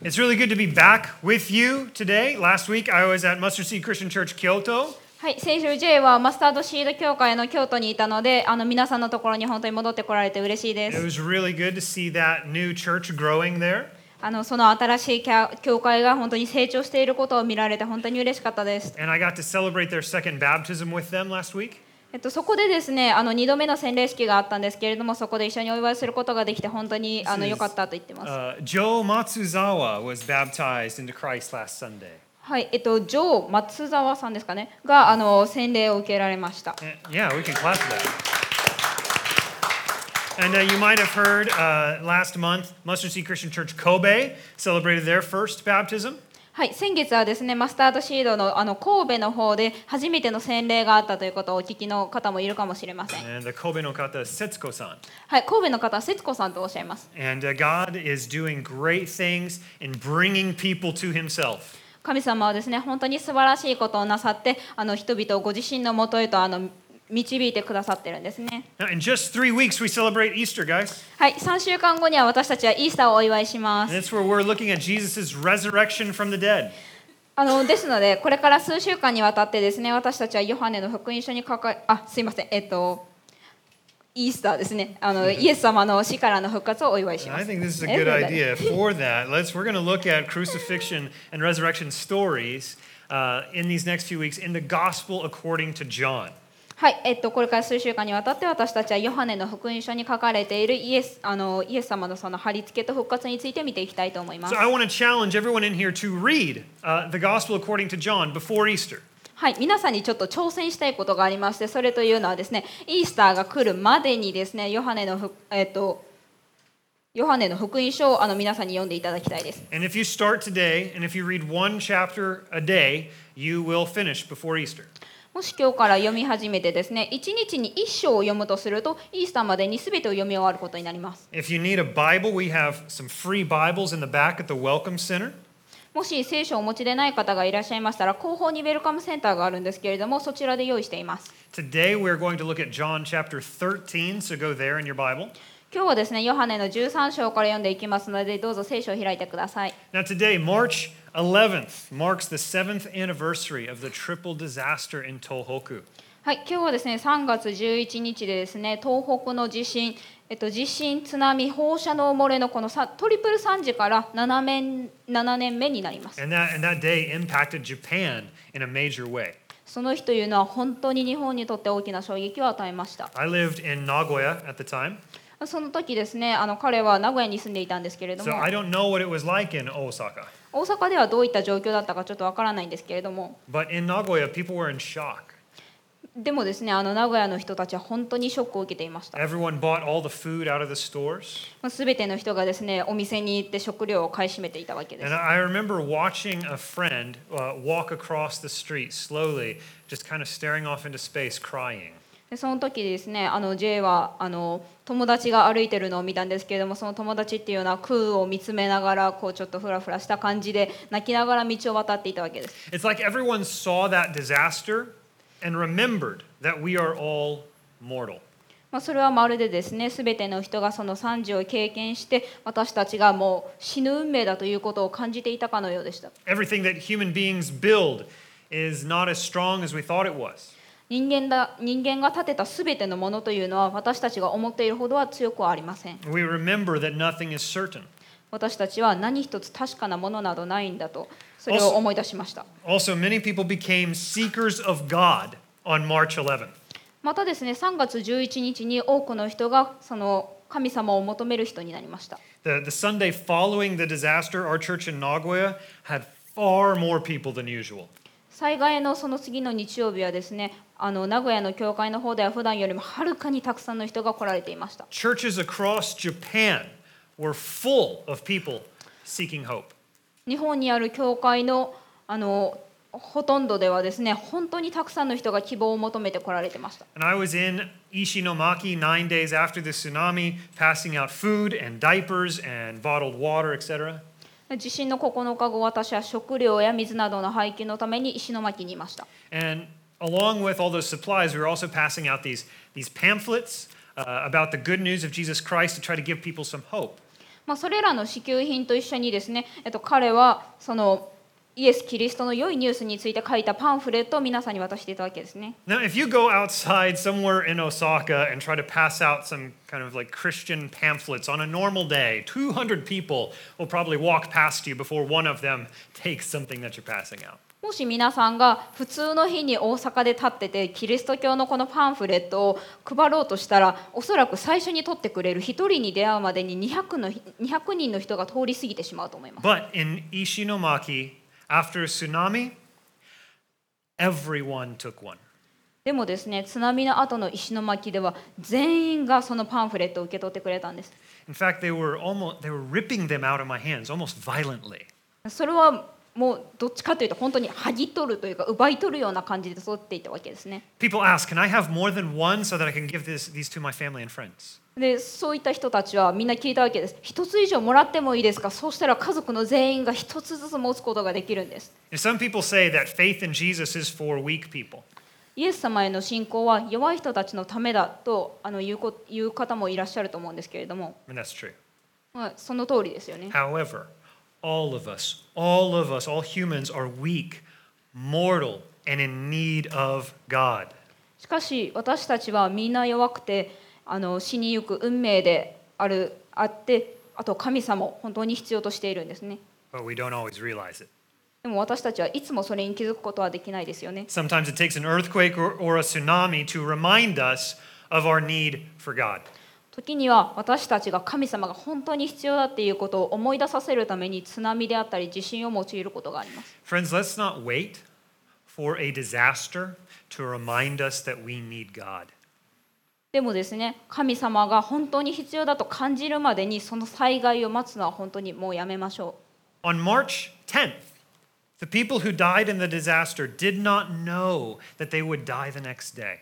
It's really good to be back with you today. Last week I was at Mustard Seed Christian Church Kyoto. はい、先週 J はマスタードシード協会の京都にいたので、あの皆さんのところに本当に戻ってこられて嬉しいで It す。 was really good to see that new church growing there. あのその新しい教教会が本当に成長していることを見られて本当に嬉しかったです。 And I got to celebrate their second baptism with them last week. えっと、そこでですねあの2度目の洗礼式があったんですけれどもそこで一緒にお祝いすることができて本当にあのよかったと言ってます。ジョー・マツザワはバプタ。い、えっと、ジョー・マツさんですかねがあの洗礼を受けられました。いや、we can clap that. And you might have heard、uh, last month, Mustard Sea Christian celebrated their first baptism. はい、先月はですねマスタードシードのあの神戸の方で初めての洗礼があったということをお聞きの方もいるかもしれません。And the Kobe no kata Setsuko-san. はい、神戸の方は節子さんとおっしゃいます。And uh, God is doing great things in bringing people to Himself. 神様はですね本当に素晴らしいことをなさってあの人々をご自身のもとへとあの導いてくださってるんですね。Now, in just three weeks, we celebrate Easter, guys. はい、3週間後には私たちはイースターをお祝いしま And す。it's where we're looking at Jesus' resurrection from the dead. あのですのでこれから数週間にわたってですね私たちはヨハネの福音書に書かあすいませんえっとイースターですねあのイエス様の死からの復活をお祝いし And ま I す。think this is a え good idea. For that, let's we're going to look at crucifixion and resurrection stories uh, in these next few weeks in the Gospel according to John. はい、えっと、これから数週間にわたって私たちはヨハネの福音書に書かれているイエスあのイエス様のその貼り付けと復活について見ていきたいと思います So。I want to challenge everyone in here to read uh, the Gospel according to John before Easter. はい、皆さんにちょっと挑戦したいことがありまして、それというのはですね、イースターが来るまでにですね、ヨハネのふ、えっと、ヨハネの福音書をあの皆さんに読んでいただきたいです。And if you start today and if you read one chapter a day, you will finish before Easter. もし今日から読み始めてですね、一日に一章を読むとすると、イースターまでに全てを読み終わることになります。もし聖書をお持ちでない方がいらっしゃいましたら、後方にウェルカムセンターがあるんですけれども、そちらで用意しています。今日はですね、ヨハネの13章から読んでいきますので、どうぞ聖書を開いてください。Now, today, March 11th, marks the seventh anniversary of the triple disaster in Tohoku. はい、今日はですね3月11日でですね東北の地震、えっと、地震、津波、放射能漏れのこのさトリプル惨事から7年 ,7 年目になります。And that, and that day impacted Japan in a major way. その日というのは本当に日本にとって大きな衝撃を与えました。I lived in Nagoya at the time, その時ですねあの彼は名古屋に住んでいたんですけれど so も I don't know what it was like in Osaka. 大阪ではどういった状況だったかちょっとわからないんですけれども But in Nagoya, people were in shock. でもですねあの名古屋の人たちは本当にショックを受けていました。Everyone bought all the food out of the stores. すべての人がですねお店に行って食料を買い占めていたわけです And。I remember watching a friend uh, walk across the street slowly, just kind of staring off into space, crying. でその時ですねあの J はあの友達が歩いてるのを見たんですけれどもその友達っていうのは空を見つめながらこうちょっとフラフラした感じで泣きながら道を渡っていたわけです It's like everyone saw that disaster and remembered that we are all mortal. まあ、それはまるでですね全ての人がその惨事を経験して私たちがもう死ぬ運命だということを感じていたかのようでした Everything that human beings build is not as strong as we thought it was. 人間だ人間が建てた全てのものというのは私たちが思っているほどは強くはありません We remember that nothing is certain. 私たちは何一つ確かなものなどないんだとそれを思い出しました Also, many people became seekers of God on March 11th. またですね3月11日に多くの人がその神様を求める人になりました The, the Sunday following the disaster, our church in Nagoya had far more people than usual. 災害のその次の日曜日はですねあの名古屋の教会の方では普段よりもはるかにたくさんの人が来られていました Churches across Japan were full of people seeking hope. 日本にある教会のあのほとんどではですね本当にたくさんの人が希望を求めて来られてました And I was in Ishinomaki nine days after the tsunami, passing out food and diapers and bottled water, etc. 地震の9日後、私は食料や水などの廃棄のために石巻にいました。まあそれらの支給品と一緒にですね、えっと、彼はその。イエス・キリストの良いニュースについて書いたパンフレットを皆さんに渡していたわけですね。Now, if you go outside somewhere in Osaka and try to pass out some kind of like Christian pamphlets on a normal day, 200 people will probably walk past you before one of them takes something that you're passing out. もし皆さんが普通の日に大阪で立っててキリスト教のこのパンフレットを配ろうとしたらおそらく最初に取ってくれる1人に出会うまでに 200, の200人の人が通り過ぎてしまうと思います。But in Ishinomaki, after a tsunami, everyone took one. でもですね津波の後の石巻では全員がそのパンフレットを受け取ってくれたんです。In fact, they were almost they were ripping them out of my hands almost violently. それはもうどっちかというと本当に剥ぎ取るというか奪い取るような感じで取っていったわけですね。People ask, "Can I have more than one so that I can give this, these to my family and friends?" でそういった人たちはみんな聞いたわけです。一つ以上もらってもいいですか？そうしたら家族の全員が一つずつ持つことができるんです。Some people say that faith in Jesus is for weak people. イエス様への信仰は弱い人たちのためだとあの言うこ言う方もいらっしゃると思うんですけれども、And that's true. まあ、その通りですよね。However, all of us, all of us, all humans are weak, mortal, and in need of God. しかし私たちはみんな弱くてあの死にゆく運命であるあってあと神様を本当に必要としているんですね。 But we don't always realize it. でも私たちはいつもそれに気づくことはできないですよね。 Sometimes it takes an earthquake or, or a tsunami to remind us of our need for God. 時には私たちが神様が本当に必要だっていうことを思い出させるために津波であったり地震を用いることがあります。Friends, let's not wait for a disaster to remind us that we need God. でもですね神様が本当に必要だと感じるまでにその災害を待つのは本当にもうやめましょ On March 10th, the people who died in the disaster did not know that they would die the next day.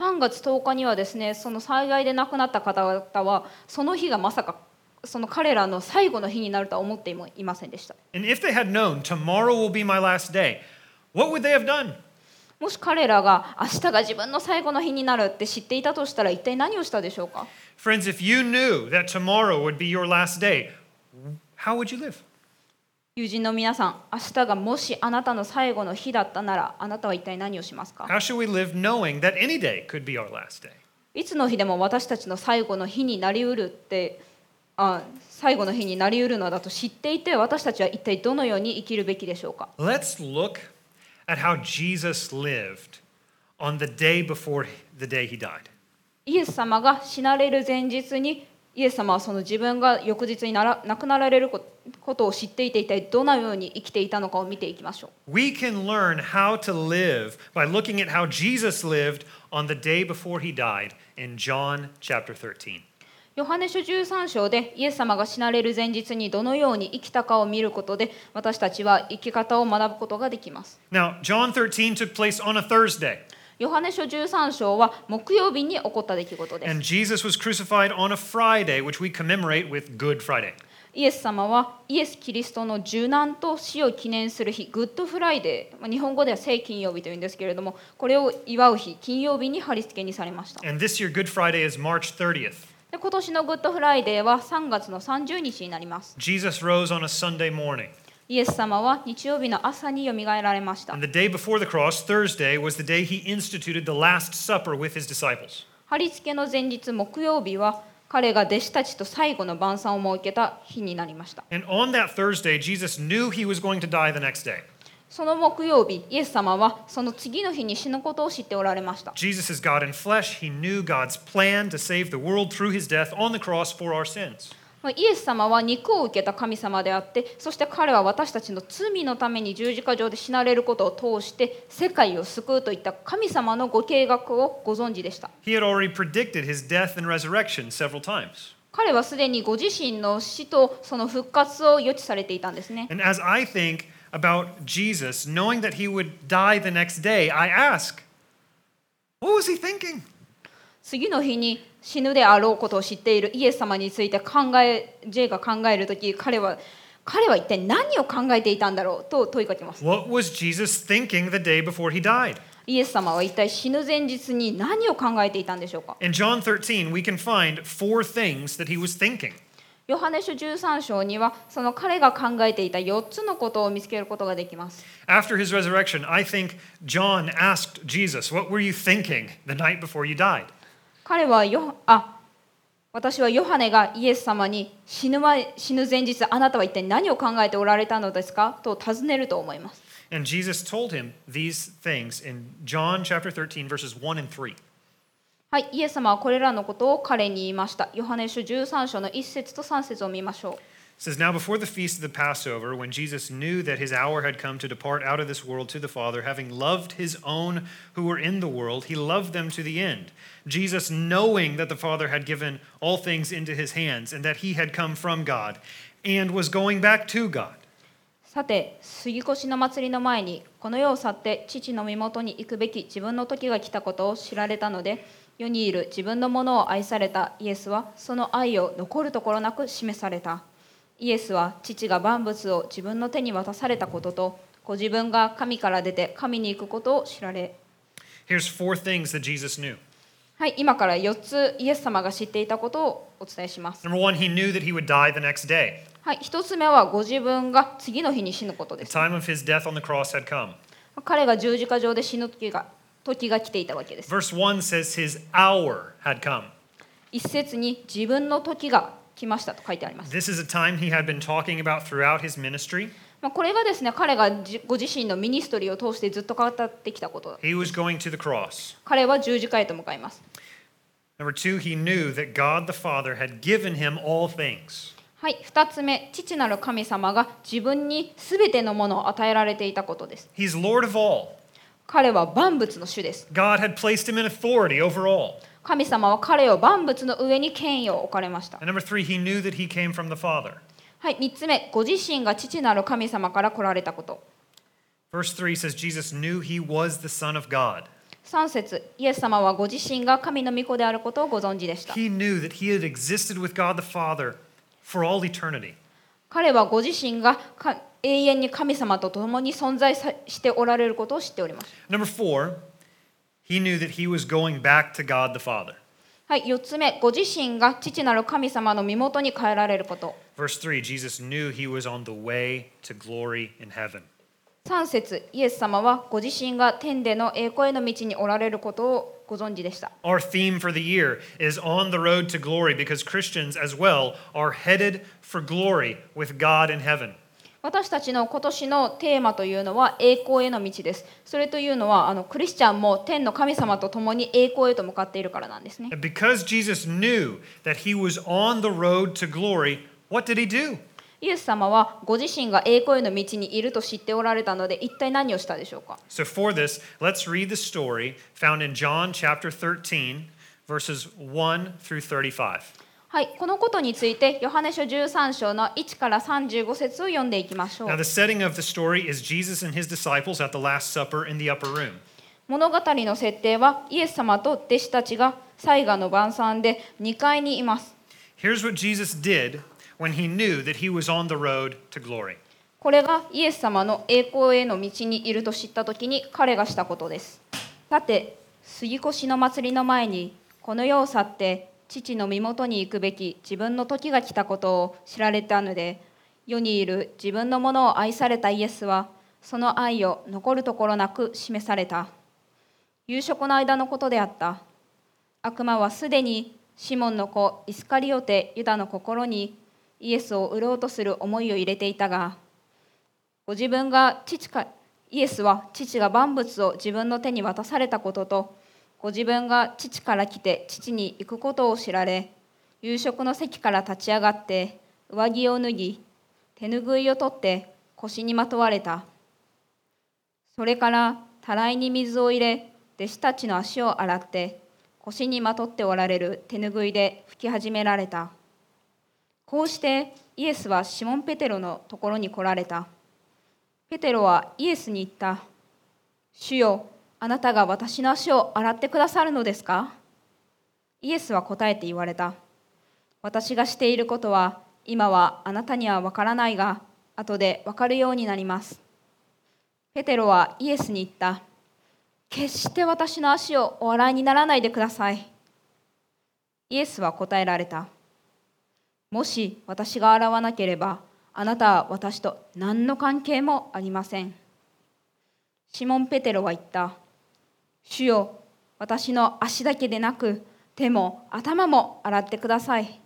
3月10日にはですねその災害で亡くなった方々はその日がまさかその彼らの最後の日になるとは思ってもいませんでした。もし彼らが明日が自分の最後の日になるって知っていたとしたら一体何をしたでしょうか？Friends, if you knew that tomorrow would be your last day, how would you live? 友人の皆さん明日がもしあなたの最後の日だったならあなたは一体何をしますか？How should we live knowing that any day could be our last day? いつの日でも私たちの最後の日になりうるってあ最後の日になりうるのだと知っていて私たちは一体どのように生きるべきでしょうか？Let's look at how Jesus lived on the day before the day he died. イエス様が死なれる前日にイエス様はその自分が翌日になら亡くなられるこことを知っていて一体どのように生きていたのかを見ていきましょう。We can learn how to live by looking at how Jesus lived on the day before he died in John chapter 13. ヨハネ書13章でイエス様が死なれる前日にどのように生きたかを見ることで私たちは生き方を学ぶことができます。Now, John 13 took place on a Thursday, ヨハネ書13章は木曜日に起こった出来事です and Jesus was crucified on a Friday, which we commemorate with Good Friday. イエス様はイエス・キリストの受難と死を記念する日 Good Friday まあ日本語では聖金曜日というんですけれどもこれを祝う日金曜日に貼り付けにされました And this year, Good Friday is March 30th. で今年のグッドフライデーは3月の30日になります Jesus rose on a Sunday morning. イエス様は日曜日の朝によみがえられました And the day before the cross, Thursday, was the day he instituted the Last Supper with his disciples. 貼り付けの前日木曜日は彼が弟子たちと最後の晩餐を設けた日になりました And on that Thursday, Jesus knew he was going to die the next day. その木曜日イエス様はその次の日に死ぬことを知っておられました Jesus is God in flesh. He knew God's plan to save the world through his death on the cross for our sins. まあイエス様は肉を受けた神様であってそして彼は私たちの罪のために十字架上で死なれることを通して世界を救うといった神様のご計画をご存知でした He had already predicted his death and resurrection several times. 彼はすでにご自身の死とその復活を予知されていたんですね And as I think about Jesus, knowing that he would die the next day, I ask, what was he thinking? 次の日に死ぬであろうことを知っているイエス様について考え J が考える時彼は彼は一体何を考えていたんだろうと問いかけます What was Jesus thinking the day before he died? イエス様は一体死ぬ前日に何を考えていたんでしょうか In John 13, we can find four things that he was thinking. ヨハネ書13章にはその彼が考えていた4つのことを見つけることができます。After his resurrection, I think John asked Jesus, What were you thinking the night before you died? 彼はヨあ私はヨハネがイエス様に死ぬ前死ぬ前日あなたは一体何を考えておられたのですか？と尋ねると思います。And Jesus told him these things in John chapter 13, verses 1 and 3. はい、イエス様はこれらのことを彼に言いました。ヨハネ書13章の1節と3節を見ましょう。It says, Now before the feast of the Passover, when Jesus knew that his hour had come to depart out of this world to the Father, having loved his own who were in the world, he loved them to the end. Jesus, knowing that the Father had given all things into his hands, and that he had come from God, and was going back to God. さて、杉越の祭りの前に、この世を去って父の身元に行くべき自分の時が来たことを知られたので、世にいる自分のものを愛されたイエスは、その愛を残るところなく示された。 イエスは父が万物を自分の手に渡されたことと、ご自分が神から出て神に行くことを知られ。Here's four things that Jesus knew. はい、今から4つイエス様が知っていたことをお伝えします。Number one, he knew that he would die the next day. はい、1つ目はご自分が次の日に死ぬことで The す。time of his death on the cross had come. 彼が十字架上で死ぬ時が時が来ていたわけです。Verse 1 says his hour had come. 一節に自分の時が来ましたと書いてあります。This is a time he had been talking about throughout his ministry. まあ、これがですね、彼がじご自身のミニストリーを通してずっと語ってきたことだ。He was going to the cross. 彼は十字架へと向かいます。Number two, he knew that God the Father had given him all things. はい、二つ目、父なる神様が自分にすべてのものを与えられていたことです。He's Lord of all. 彼は万物の主です。God had placed him in authority over all. 神様は彼を万物の上に権威を置かれました。Three, he はい、3つ目、ご自身が父なる神様から来られたこと。Says, 3節イエス様はご自身が神の御子であることをご存知でした。彼はご自身が永遠に神様と共に存在しておられることを知っております。Number four, he knew that he was going back to God the Father. はい、4つ目、ご自身が父なる神様の身元に帰られること。 Verse 3 Jesus knew he was on the way to glory in heaven. 3節イエス様はご自身が天での栄光への道におられることをご存知でした。 Our theme for the year is on the road to glory because Christians as well are headed for glory with God in heaven. 私たちの今年のテーマというのは栄光への道です。それというのはあのクリスチャンも天の神様と共に栄光へと向かっているからなんですね。Because Jesus knew that he was on the road to glory, what did he do? イエス様はご自身が栄光への道にいると知っておられたので一体何をしたでしょうか So for this, let's read the story found in John chapter 13, verses 1 through 35. はい、このことについて、ヨハネ書13章の1から35節を読んでいきましょう。物語の設定は、イエス様と弟子たちが最後の晩餐で2階にいます。これがイエス様の栄光への道にいると知ったときに彼がしたことです。さて、杉越の祭りの前に、この世を去って、父の身元に行くべき自分の時が来たことを知られたので、世にいる自分のものを愛されたイエスは、その愛を残るところなく示された。夕食の間のことであった。悪魔はすでにシモンの子イスカリオテユダの心にイエスを売ろうとする思いを入れていたがご自分が父かイエスは父が万物を自分の手に渡されたこととご自分が父から来て父に行くことを知られ夕食の席から立ち上がって上着を脱ぎ手ぬぐいを取って腰にまとわれた。それからたらいに水を入れ弟子たちの足を洗って腰にまとっておられる手ぬぐいで拭き始められた。こうしてイエスはシモン・ペテロのところに来られた。ペテロはイエスに言った。主よあなたが私の足を洗ってくださるのですか？イエスは答えて言われた。私がしていることは今はあなたには分からないが後で分かるようになります。ペテロはイエスに言った。決して私の足をお洗いにならないでください。イエスは答えられた。もし私が洗わなければあなたは私と何の関係もありません。シモン・ペテロは言った。主よ私の足だけでなく手も頭も洗ってください。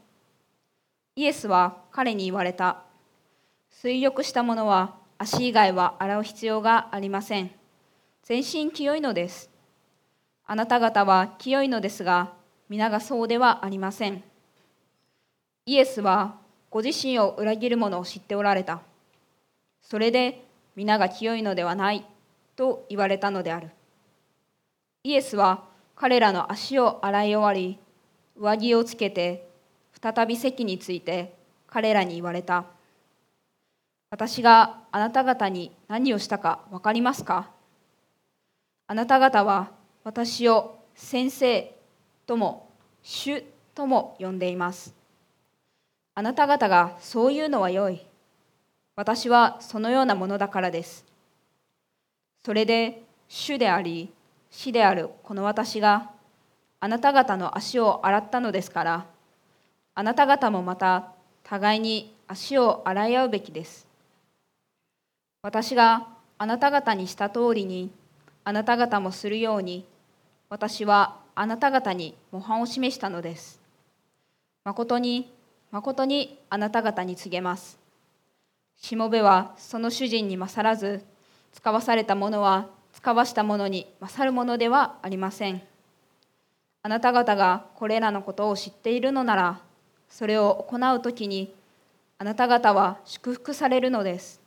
イエスは彼に言われた。水浴した者は足以外は洗う必要がありません。全身清いのです。あなた方は清いのですが皆がそうではありません。イエスはご自身を裏切る者を知っておられた。それで皆が清いのではないと言われたのである。イエスは彼らの足を洗い終わり上着をつけて再び席について彼らに言われた。私があなた方に何をしたか分かりますか？あなた方は私を先生とも主とも呼んでいます。あなた方がそういうのは良い。私はそのようなものだからです。それで主であり死であるこの私があなた方の足を洗ったのですからあなた方もまた互いに足を洗い合うべきです。私があなた方にした通りにあなた方もするように私はあなた方に模範を示したのです。誠に誠にあなた方に告げます。しもべはその主人に勝らず使わされたものは使わしたものに勝るものではありませんあなた方がこれらのことを知っているのならそれを行うときにあなた方は祝福されるのです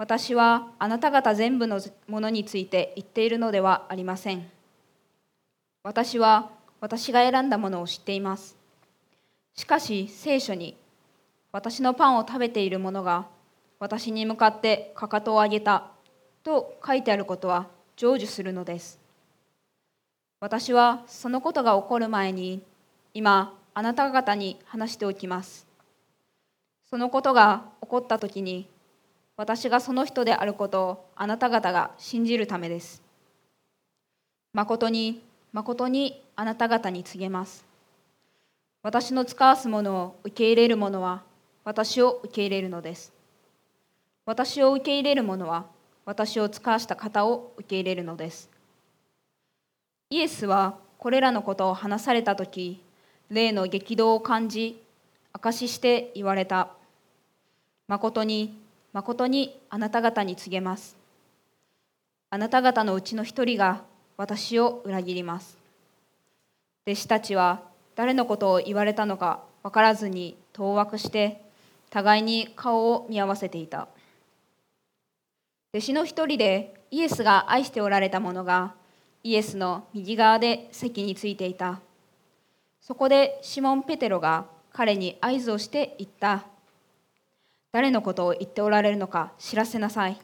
私はあなた方全部のものについて言っているのではありません。私は私が選んだものを知っています。しかし聖書に私のパンを食べている者が私に向かってかかとを上げたと書いてあることは成就するのです。私はそのことが起こる前に今あなた方に話しておきます。そのことが起こった時に私がその人であることをあなた方が信じるためです。誠に、誠にあなた方に告げます。私の使わすものを受け入れる者は私を受け入れるのです。私を受け入れる者は私を使わした方を受け入れるのです。イエスはこれらのことを話された時、霊の激動を感じ、証しして言われた。誠に誠にあなた方に告げます。あなた方のうちの一人が私を裏切ります。弟子たちは誰のことを言われたのか分からずに当惑して互いに顔を見合わせていた。弟子の一人でイエスが愛しておられた者がイエスの右側で席についていた。そこでシモン・ペテロが彼に合図をして言った。誰のことを言っておられるのか知らせなさい。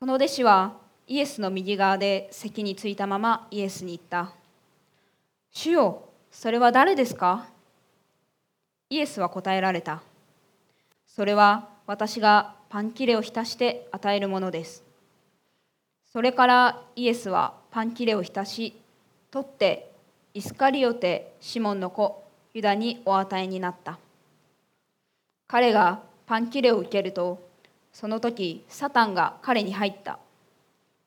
その弟子はイエスの右側で席についたままイエスに言った。主よ、それは誰ですか？イエスは答えられた。それは私がパン切れを浸して与えるものです。それからイエスはパン切れを浸し、取ってイスカリオテ・シモンの子ユダにお与えになった。彼がパン切れを受けるとその時サタンが彼に入った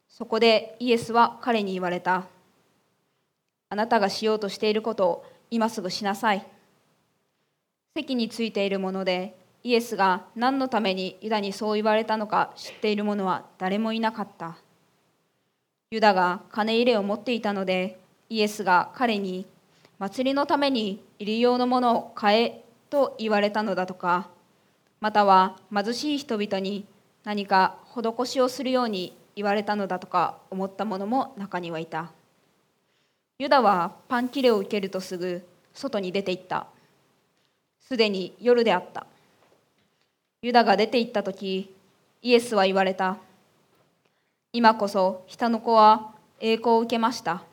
そこでイエスは彼に言われたあなたがしようとしていることを今すぐしなさい席についているものでイエスが何のためにユダにそう言われたのか知っている者は誰もいなかった。ユダが金入れを持っていたのでイエスが彼に祭りのために入り用のものを買えと言われたのだとかまたは貧しい人々に何か施しをするように言われたのだとか思った者も中にはいた。ユダはパン切れを受けるとすぐ外に出て行った。すでに夜であった。ユダが出て行った時イエスは言われた。今こそ人の子は栄光を受けました。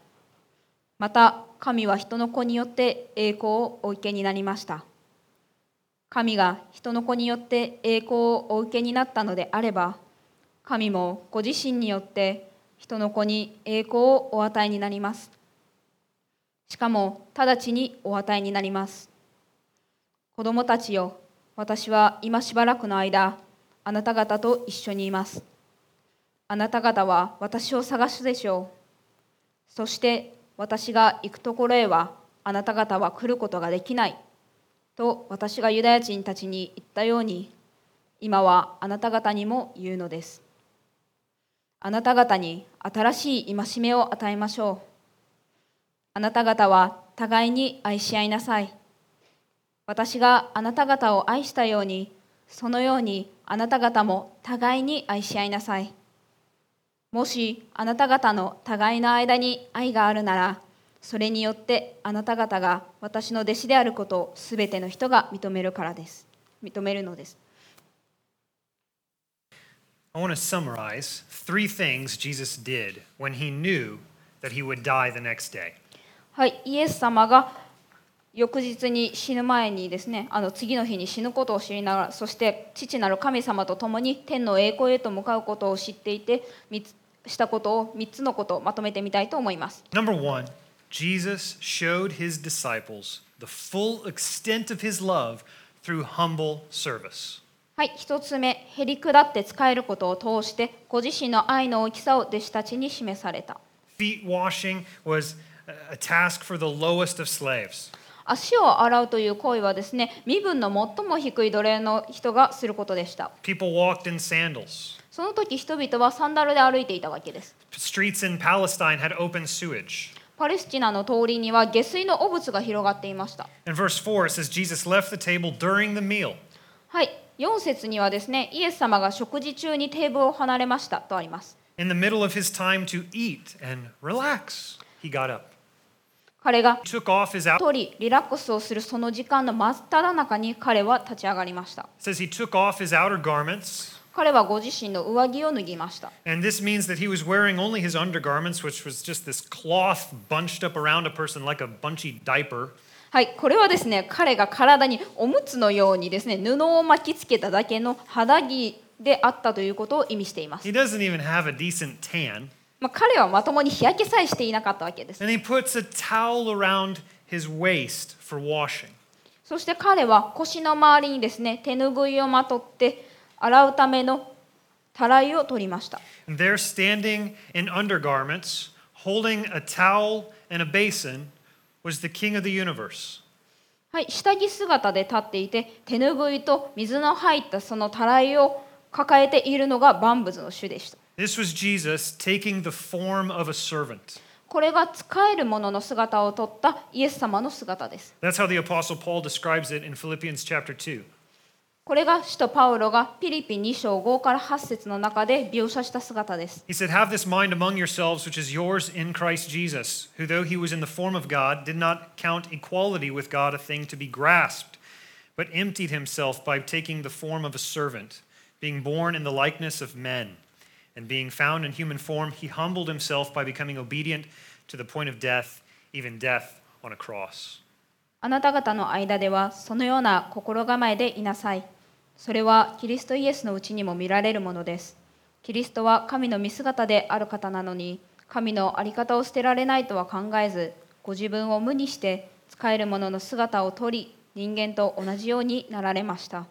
また神は人の子によって栄光をお受けになりました。神が人の子によって栄光をお受けになったのであれば神もご自身によって人の子に栄光をお与えになります。しかも直ちにお与えになります。子供たちよ、私は今しばらくの間、あなた方と一緒にいます。あなた方は私を探すでしょう。そして私が行くところへはあなた方は来ることができない。と私がユダヤ人たちに言ったように、今はあなた方にも言うのです。あなた方に新しい戒めを与えましょう。あなた方は互いに愛し合いなさい。私があなた方を愛したように、そのようにあなた方も互いに愛し合いなさい。もしあなた方の互いの間に愛があるなら、それによってあなた方が私の弟子であることをすべての人が認めるからです。認めるのです。I want to summarize three things Jesus did when he knew that he would die the next day. はい、イエス様が翌日に死ぬ前にですね、あの次の日に死ぬことを知りながら、そして父なる神様と共に天の栄光へと向かうことを知っていて、三つしたことを3つのことをまとめてみたいと思います。Number one, Jesus showed his disciples the full extent of his love through humble service. はい、一つ目、へり下って使えることを通して、ご自身の愛の大きさを弟子たちに示された。Feet washing was a task for the lowest of slaves. 足を洗うという行為はですね、身分の最も低い奴隷の人がすることでした。People walked in sandals. その時人々はサンダルで歩いていたわけです。Streets in Palestine had open sewage. パレスチナの通りには下水の汚物が広がっていました。4節にはですね、イエス様が食事中にテーブルを離れましたとあります。In the middle of his time to eat and relax, he got up. 彼が.取りリラックスをするその時間の真っ只中に彼は立ち上がりました。彼はご自身の上着を脱ぎました。And this means that he was wearing only his undergarments, which was just this cloth bunched up around a person like a bunchy diaper. はい、これはですね、彼が体におむつのようにですね、布を巻きつけただけの肌着であったということを意味しています。He doesn't even have a decent tan. まあ、彼はまともに日焼けさえしていなかったわけです。And he puts a towel around his waist for washing. そして彼は腰の周りにですね、手ぬぐいをまとって洗うためのたらいを取りました。And there, standing in undergarments, holding a towel and a basin, was the king of the universe. はい、下着姿で立っていて手ぬぐいと水の入ったそのたらいを抱えているのが万物の主でした。This was Jesus taking the form of a servant. これが使えるものの姿をとったイエス様の姿です。 That's how the Apostle Paul describes it in Philippians chapter 2. これが使徒パウロがピリピン2章5から8節の中で描写した姿です。 He said, Have this mind among yourselves, which is yours in Christ Jesus, who, though he was in the form of God, did not count equality with God a thing to be grasped, but emptied himself by taking the form of a servant, being born in the likeness of men. And being found in human form, he humbled himself by becoming obedient to the point of death, even death on a cross. あなた方の間ではそのような心構えでいなさい。それはキリストイエスのうちにも見られるものです。キリストは神の見姿である方なのに、神の在り方を捨てられないとは考えず、ご自分を無にして使えるものの姿をとり、人間と同じようになられました。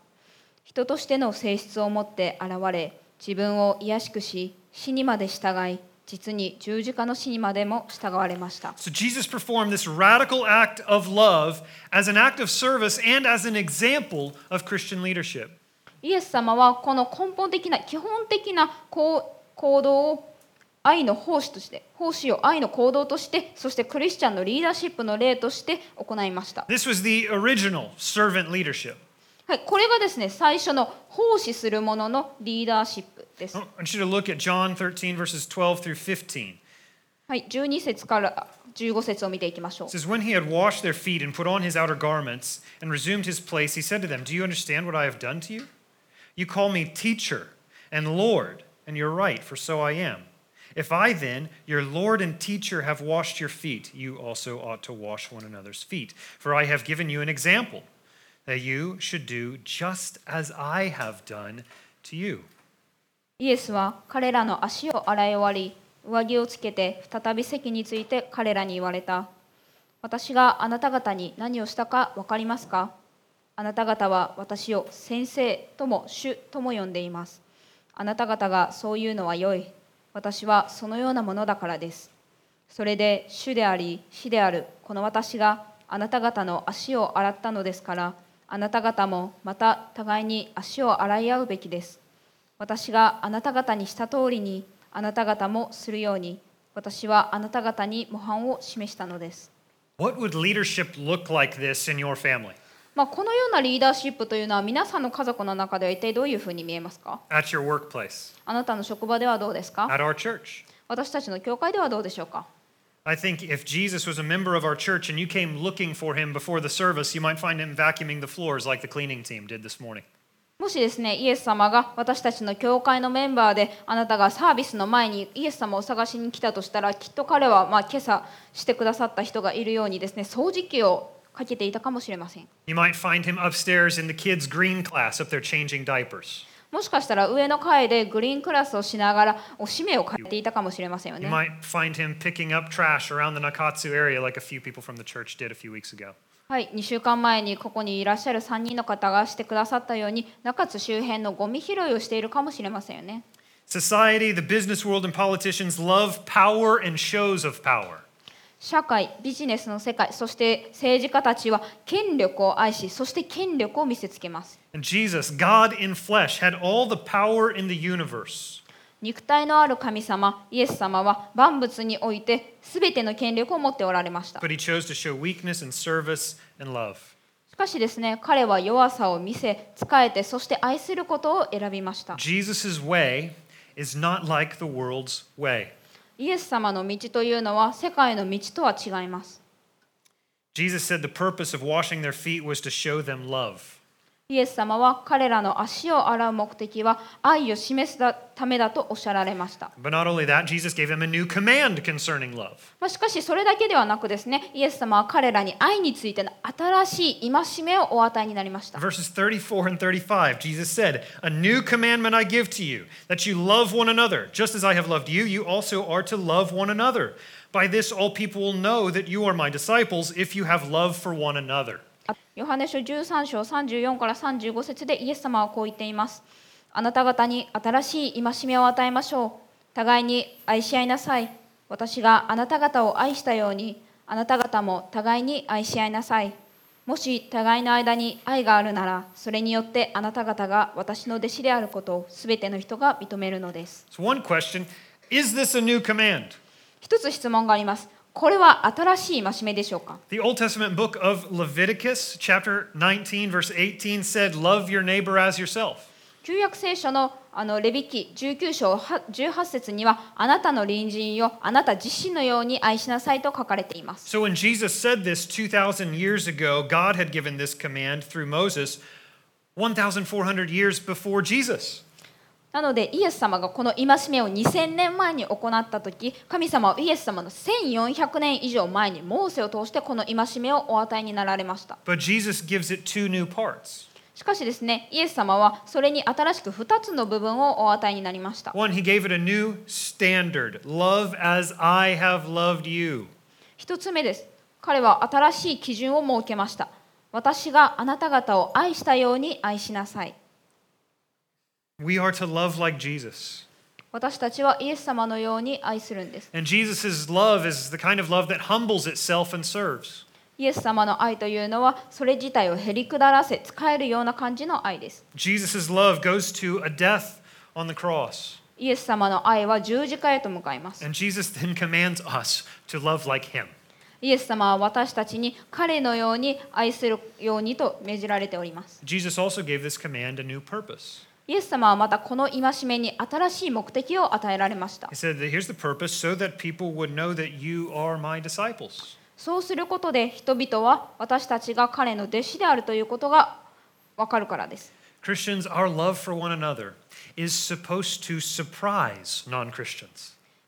人としての性質を持って現れ、自分を卑しくし、死にまで従い、実に十字架の死にまでも従われました。So Jesus performed this radical act of love as an act of service and as an example of Christian leadership. イエス様はこの根本的な基本的な行行動を愛の奉仕として奉仕を愛の行動としてそしてクリスチャンのリーダーシップの例として行いました、This was the original servant leadership. はい、これがですね最初の奉仕するもののリーダーシップです、 I want you to look at John 13, verses 12 through 15. はい、12節から15節を見ていきましょう It says, When he had washed their feet and put on his outer garments and resumed his place, he said to them, Do you understand what I have done to you? You call me teacher and Lord, and you're right, for so I am. If I then, your Lord and teacher, have washed your feet, you also ought to wash one another's feet. For I have given you an example that you should do just as I have done to you. イエスは彼らの足を洗い終わり上着をつけて再び席について彼らに言われた私があなた方に何をしたか分かりますか？あなた方は私を先生とも主とも呼んでいます。あなた方がそういうのは良い。私はそのようなものだからです。それで主であり死であるこの私があなた方の足を洗ったのですからあなた方もまた互いに足を洗い合うべきです。私があなた方にした通りにあなた方もするように私はあなた方に模範を示したのです。What would leadership look like this in your family? まあ、このようなリーダーシップというのは皆さんの家族の中では一体どういうふうに見えますか？At your workplace, あなたの職場ではどうですか？At our church. 私たちの教会ではどうでしょうか？I think if Jesus was a member of our church and you came looking for him before the service, you might find him vacuuming the floors like the cleaning team did this morning. もしですね、イエス様が私たちの教会のメンバーで、あなたがサービスの前にイエス様を探しに来たとしたら、きっと彼はまあ今朝してくださった人がいるようにですね、掃除機をかけていたかもしれません。 You might find him upstairs in the kids' green class up there changing diapers. もしかしたら上の階でグリーンクラスをしながらおしめを変えていたかもしれませんよ You ね。might find him picking up trash around the Nakatsu area like a few people from the church did a few weeks ago. はい、2週間前にここにいらっしゃる3人の方がしてくださったように、中津周辺のゴミ拾いをしているかもしれませんよね。Society, the business world, and politicians love power and shows of power. 社会、ビジネスの世界、そして政治家たちは権力を愛し、そして権力を見せつけます。Jesus, God in flesh, had all the power in the universe. 肉体のある神様、イエス様は万物において全ての権力を持っておられました。But he chose to show weakness and service and love. しかしですね、彼は弱さを見せ、仕えて、そして愛することを選びました。Jesus' way is not like the world's way. イエス様の道というのは世界の道とは違います。Jesus said the purpose of washing their feet was to show them love. イエス様は彼らの足を洗う目的は愛を示すためだとおっしゃられました。But not only that, Jesus gave them a new command concerning love. まあ、しかしそれだけではなくですね、イエス様は彼らに愛についての新しい戒めをお与えになりました。Verses 34 and 35, Jesus said, A new commandment I give to you, that you love one another. Just as I have loved you, you also are to love one another. By this, all people will know that you are my disciples if you have love for one another. ヨハネ書13章34から35節でイエス様はこう言っています。あなた方に新しい戒めを与えましょう。互いに愛し合いなさい。私があなた方を愛したように、あなた方も互いに愛し合いなさい。もし互いの間に愛があるなら、それによってあなた方が私の弟子であることをすべての人が認めるのです。So, one question is this a new command? 一つ質問があります。これは新しい戒めでしょうか The Old Testament book of Leviticus, chapter 19, verse 18, said, Love your neighbor as yourself. 旧約聖書のあのレビ記19章は18節にはあなたの隣人をあなた自身のように愛しなさいと書かれています。So when Jesus said this 2,000 years ago, God had given this command through Moses 1,400 years before Jesus. なのでイエス様がこの戒めを2000年前に行った時神様はイエス様の1400年以上前にモーセを通してこの戒めをお与えになられました。But Jesus gives it two new parts. しかしですねイエス様はそれに新しく2つの部分をお与えになりました。One, he gave it a new standard love as I have loved you. 一つ目です。彼は新しい基準を設けました。私があなた方を愛したように愛しなさい。We are to love like Jesus. 私たちはイエス様のように愛するんです。And Jesus' love is the kind of love that humbles itself and serves. イエス様の愛というのはそれ自体をへりくだらせ使えるような感じの愛です。Jesus' love goes to a death on the cross. イエス様の愛は十字架へと向かいます。And Jesus then commands us to love like him. イエス様は私たちに彼のように愛するようにと命じられております。Jesus also gave this command a new purpose. イエス様はまたこの戒めに新しい目的を与えられました。そうすることで人々は私たちが彼の弟子であるということがわかるからです。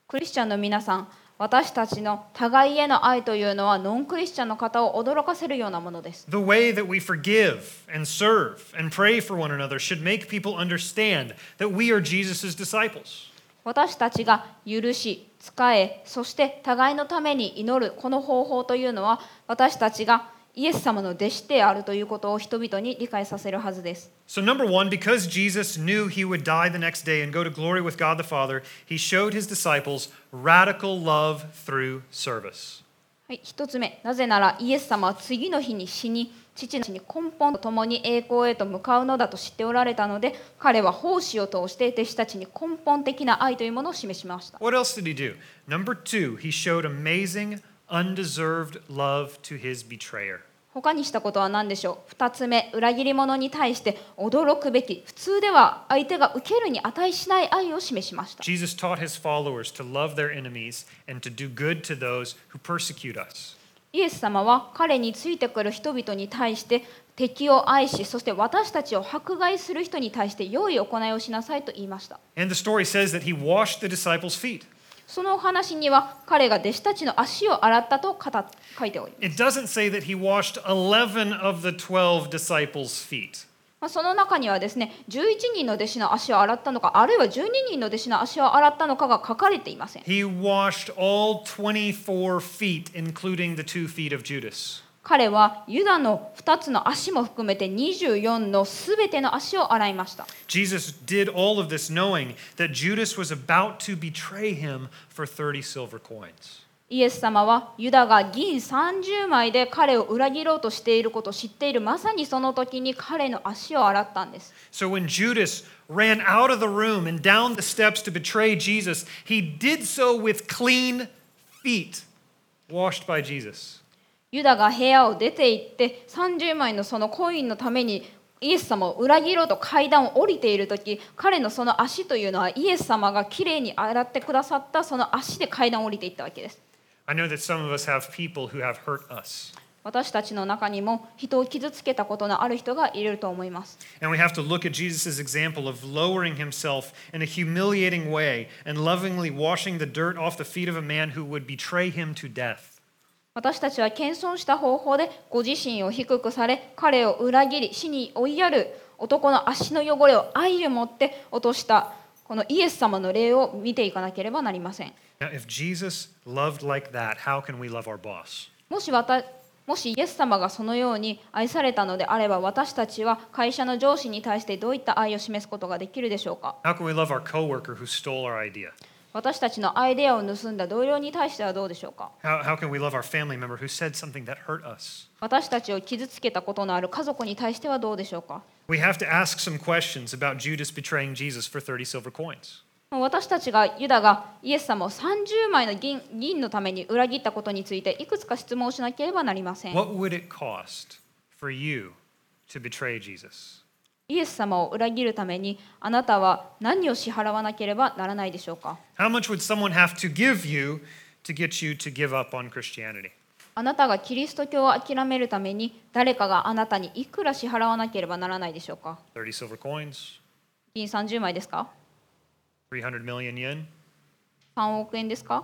クリスチャンの皆さん、私たちの互いへの愛というのはノンクリスチャンの方を驚かせるようなものです。The way that we forgive and serve and pray for one another should make people understand that we are Jesus' disciples. 私たちが許し、仕え、そして互いのために祈るこの方法というのは私たちがイエス様の弟子であるということを人々に理解させるはずです。So, number one, because Jesus knew he would die the next day and go to glory with God the Father, he showed his disciples radical love through service. はい、一つ目、なぜならイエス様は次の日に死に、父の死に根本と共に栄光へと向かうのだと知っておられたので、彼は奉仕を通して弟子たちに根本的な愛というものを示しました。What else did he do? Number two, he showed amazing, undeserved love to his betrayer. 他にしたことは何でしょう二つ目、裏切り者に対して驚くべき、普通では相手が受けるに値しない愛を示しました。Jesus taught his followers to love their enemies and to do good to those who persecute us. イエス様は彼についてくる人々に対して敵を愛し、そして私たちを迫害する人に対して良い行いをしなさいと言いました。And the story says that he washed the disciples' feet. その話には彼が弟子たちの足を洗ったと書いております。その中にはですね、11人の弟子の足を洗ったのか、あるいは12人の弟子の足を洗ったのかが書かれていません。彼はユダの2つの足も含めて24のすべての足を洗いました。Jesus did all of this knowing that Judas was about to betray him for 30 silver coins. イエス様はユダが銀30枚で彼を裏切ろうとしていることを知っているまさにその時に彼の足を洗ったんです。So when Judas ran out of the room and down the steps to betray Jesus, he did so with clean feet washed by Jesus. ユダが部屋を出て行って30枚のそのコインのためにイエス様を裏切ろうと階段を降りている時彼のその足というのはイエス様がきれいに洗ってくださったその足で階段を降りていったわけです。I know that some of us have people who have hurt us. 私たちの中にも人を傷つけたことのある人がいると思います。And we have to look at Jesus' example of lowering himself in a humiliating way and lovingly washing the dirt off the feet of a man who would betray him to death. 私たちは謙遜した方法でご自身を低くされ彼を裏切り死に追いやる男の足の汚れを愛を持って落としたこのイエス様の例を見ていかなければなりません。Now, if Jesus loved like that, how can we love our boss? もしわたもしイエス様がそのように愛されたのであれば私たちは会社の上司に対してどういった愛を示すことができるでしょうか？How can we love our coworker who stole our idea? 私たちのアイデアを盗んだ同僚に対してはどうでしょうか How, how can we love our family member who said something that hurt us? 私たちを傷つけたことのある家族に対してはどうでしょうか We have to ask some questions about Judas betraying Jesus for 30 silver coins. 私たちがユダがイエス様を30枚の銀銀のために裏切ったことについていくつか質問をしなければなりません What would it cost for you to betray Jesus? イエス様を裏切るためにあなたは何を支払わなければならないでしょうか？あなたがキリスト教を諦めるために誰かがあなたにいくら支払わなければならないでしょうか ?30 silver coins。銀30枚ですか ?300 million。3億円ですか？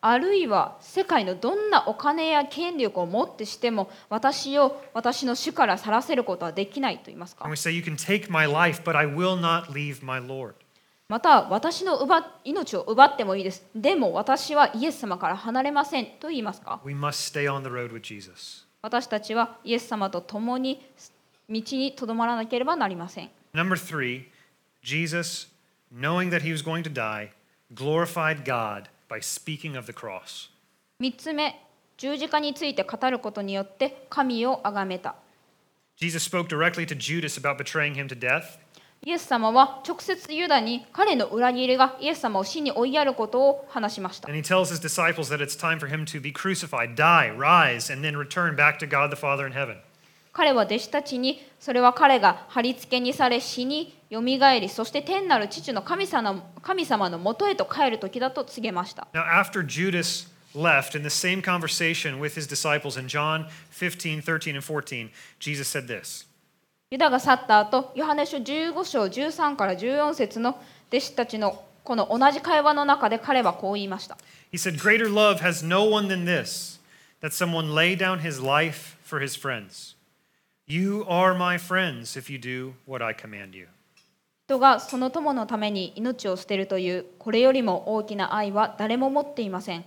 あるいは世界のどんなお金や権力を持ってしても私を私の主からさらせることはできないと言いますか say, また私の奪命を奪ってもいいです。でも私はイエス様から離れませんと言いますか私たちはイエス様と共に道にとどまらなければなりません。Number three, Jesus, knowing that he was going to die, glorified God. By speaking of the cross. 3つ目十字架について語ることによって神を崇めた Jesus spoke directly to Judas about betraying him to death. イエス様は直接ユダに彼の裏切りがイエス様を死に追いやることを話しました And he tells his disciples that it's time for him to be crucified, die, rise, and then return back to God the Father in heaven. 彼は弟子たちにそれは彼が貼り付けにされ死によみがえりそして天なる父の神様の神様のもとへと帰る時だと告げました Now, after Judas left, in the same conversation with his disciples in John 15, 13, and 14, Jesus said this ユダが去った後、ヨハネ書15章13から14節の弟子たちのこの同じ会話の中で彼はこう言いました。He said, Greater love has no one than this, that someone lay down his life for his friends. You are my friends if you do what I command you. 人がその友のために命を捨てるというこれよりも大きな愛は誰も持っていません。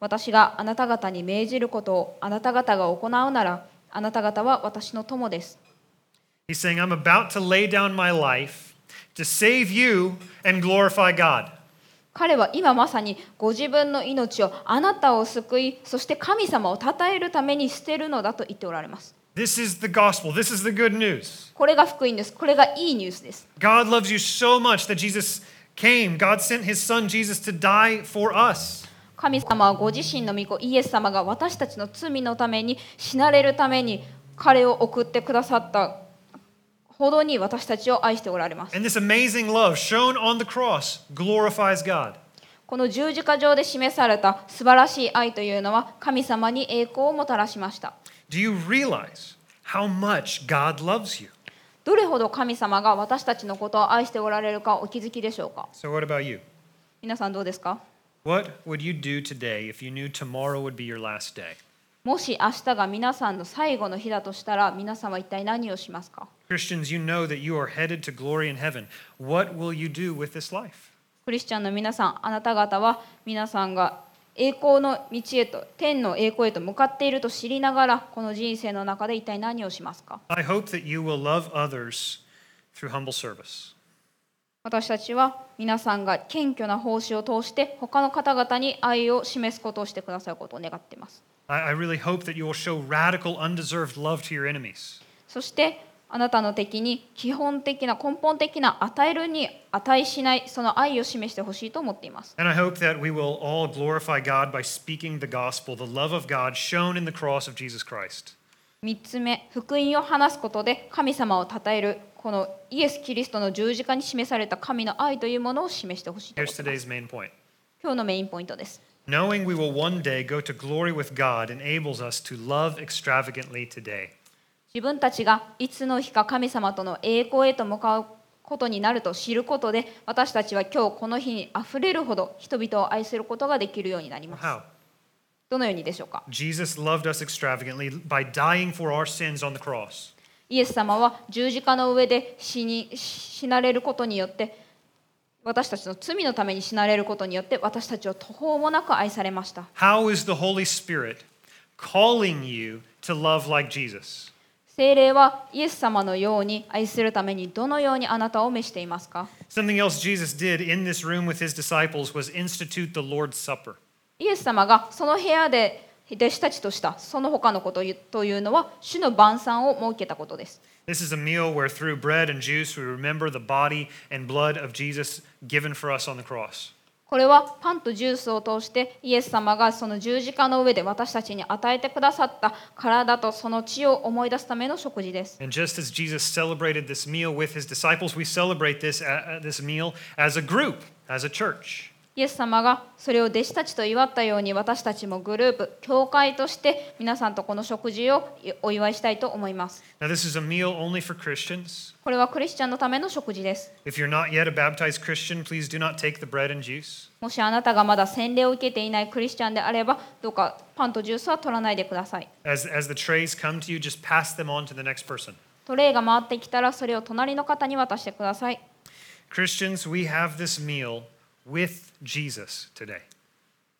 私があなた方に命じることをあなた方が行うなら、あなた方は私の友です。He's saying, I'm about to lay down my life to save you and glorify God. 彼は今まさにご自分の命をあなたを救い、そして神様を称えるために捨てるのだと言っておられます。This is the gospel. This is the good news. これが福音です。これがいいニュースです。God loves you so much that Jesus came. God sent his son Jesus to die for us. 神様はご自身の御子イエス様が私たちの罪のために死なれるために彼を送ってくださったほどに私たちを愛しておられます。And this amazing love shown on the cross glorifies God. この十字架上で示された素晴らしい愛というのは神様に栄光をもたらしました。Do you realize how much God loves you? どれほど神様が私たちのことを愛しておられるかお気づきでしょうか？So 皆さんどうですか？もし明日が皆さんの最後の日だとしたら皆様一体何をしますか？クリスチャンの皆さんあなた方は皆さんが栄光の道へと天の栄光へと向かっていると知りながらこの人生の中で一体何をしますか.私たちは皆さんが謙虚な奉仕を通して他の方々に愛を示すことをしてくださることを願っています I, I really hope that you will show radical, undeserved love to your enemies. そしてあなたの敵に基本的な根本的な与えるに値しないその愛を示してほしいと思っています And I hope that we will all glorify God by speaking the gospel, the love of God shown in the cross of Jesus Christ. 3つ目福音を話すことで神様を称えるこのイエス・キリストの十字架に示された神の愛というものを示してほしいと思 Here's います today's main point. 今日のメインポイントです Knowing we will one day go to glory with God enables us to love extravagantly today. 自分たちがいつの日か神様との栄光へと向かうことになると知ることで私たちは今日この日にあふれるほど人々を愛することができるようになります How? どのようにでしょうか？Jesus loved us extravagantly by dying for our sins on the cross. イエス様は十字架の上で死に死なれることによって私たちの罪のために死なれることによって私たちを途方もなく愛されました How is the Holy Spirit calling you to love like Jesus? 聖霊はイエス様のように愛するためにどのようにあなたを召していますか Something else Jesus did in this room with his disciples was institute the Lord's Supper. イエス様がその部屋で弟子たちとしたその他のことというのは主の晩餐を設けたことです This is a meal where through bread and juice we remember the body and blood of Jesus given for us on the cross. これはパンとジュースを通してイエス様がその十字架の上で私たちに与えてくださった体とその血を思い出すための食事です。And just as Jesus celebrated this meal with his disciples, we celebrate this, uh, this meal as a group, as a church. イエス様がそれを弟子たちと祝ったように私たちもグループ、教会として皆さんとこの食事をお祝いしたいと思います。Now, this is a meal only for Christians. これはクリスチャンのための食事です。もしあなたがまだ洗礼を受けていないクリスチャンであれば、どうかパンとジュースは取らないでください。As, as トレイが回ってきたらそれを隣の方に渡してください。クリスチャン、we have this meal. With Jesus today.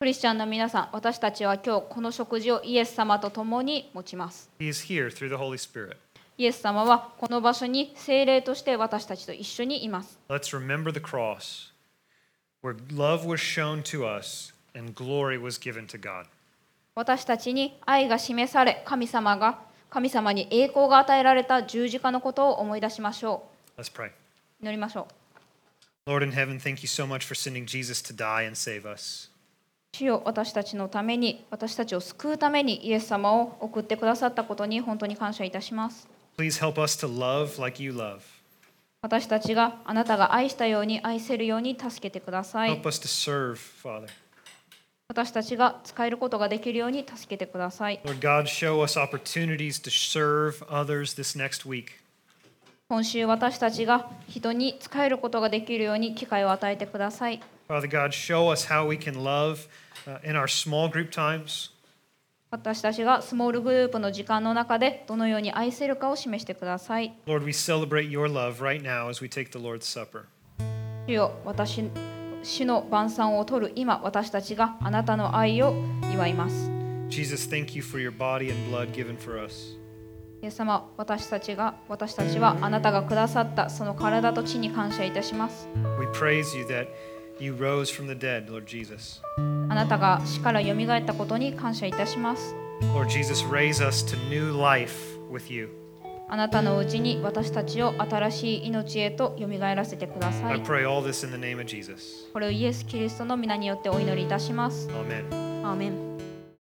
クリスチャンの皆さん、私たちは今日この食事をイエス様と共に持ちます。He is here through the Holy Spirit. イエス様はこの場所に聖霊として私たちと一緒にいます。Let's remember the cross where love was shown to us and glory was given to God. 私たちに愛が示され、神様が神様に栄光が与えられた十字架のことを思い出しましょ Let's pray. う。祈りましょう。Lord in heaven, thank you so much for sending Jesus to die and save us. 主よ私たちのために、私たちを救うためにイエス様を送ってくださったことに本当に感謝いたします。Please help us to love like you love. 私たちがあなたが愛したように愛せるように助けてください Help。us to serve, Father. 私たちが使えることができるように助けてください。Lord God, show us opportunities to serve others this next week. 今週私たちが人に仕えることができるように機会を与えてください Father God, show us how we can love uh, in our small group times. 私たちがスモールグループの時間の中でどのように愛せるかを示してください Lord, we celebrate your love right now as we take the Lord's Supper. 主よ私主の晩餐を取る今私たちがあなたの愛を祝います Jesus, thank you for your body and blood given for us. イエス様私たちが私たちはあなたがくださったその体と血に感謝いたします We praise you that you rose from the dead, Lord Jesus. あなたが死からよみがえったことに感謝いたします Lord Jesus, raise us to new life with you. あなたのうちに私たちを新しい命へとよみがえらせてくださ I い pray all this in the name of Jesus. これをイエス・キリストの皆によってお祈りいたします Amen. アーメン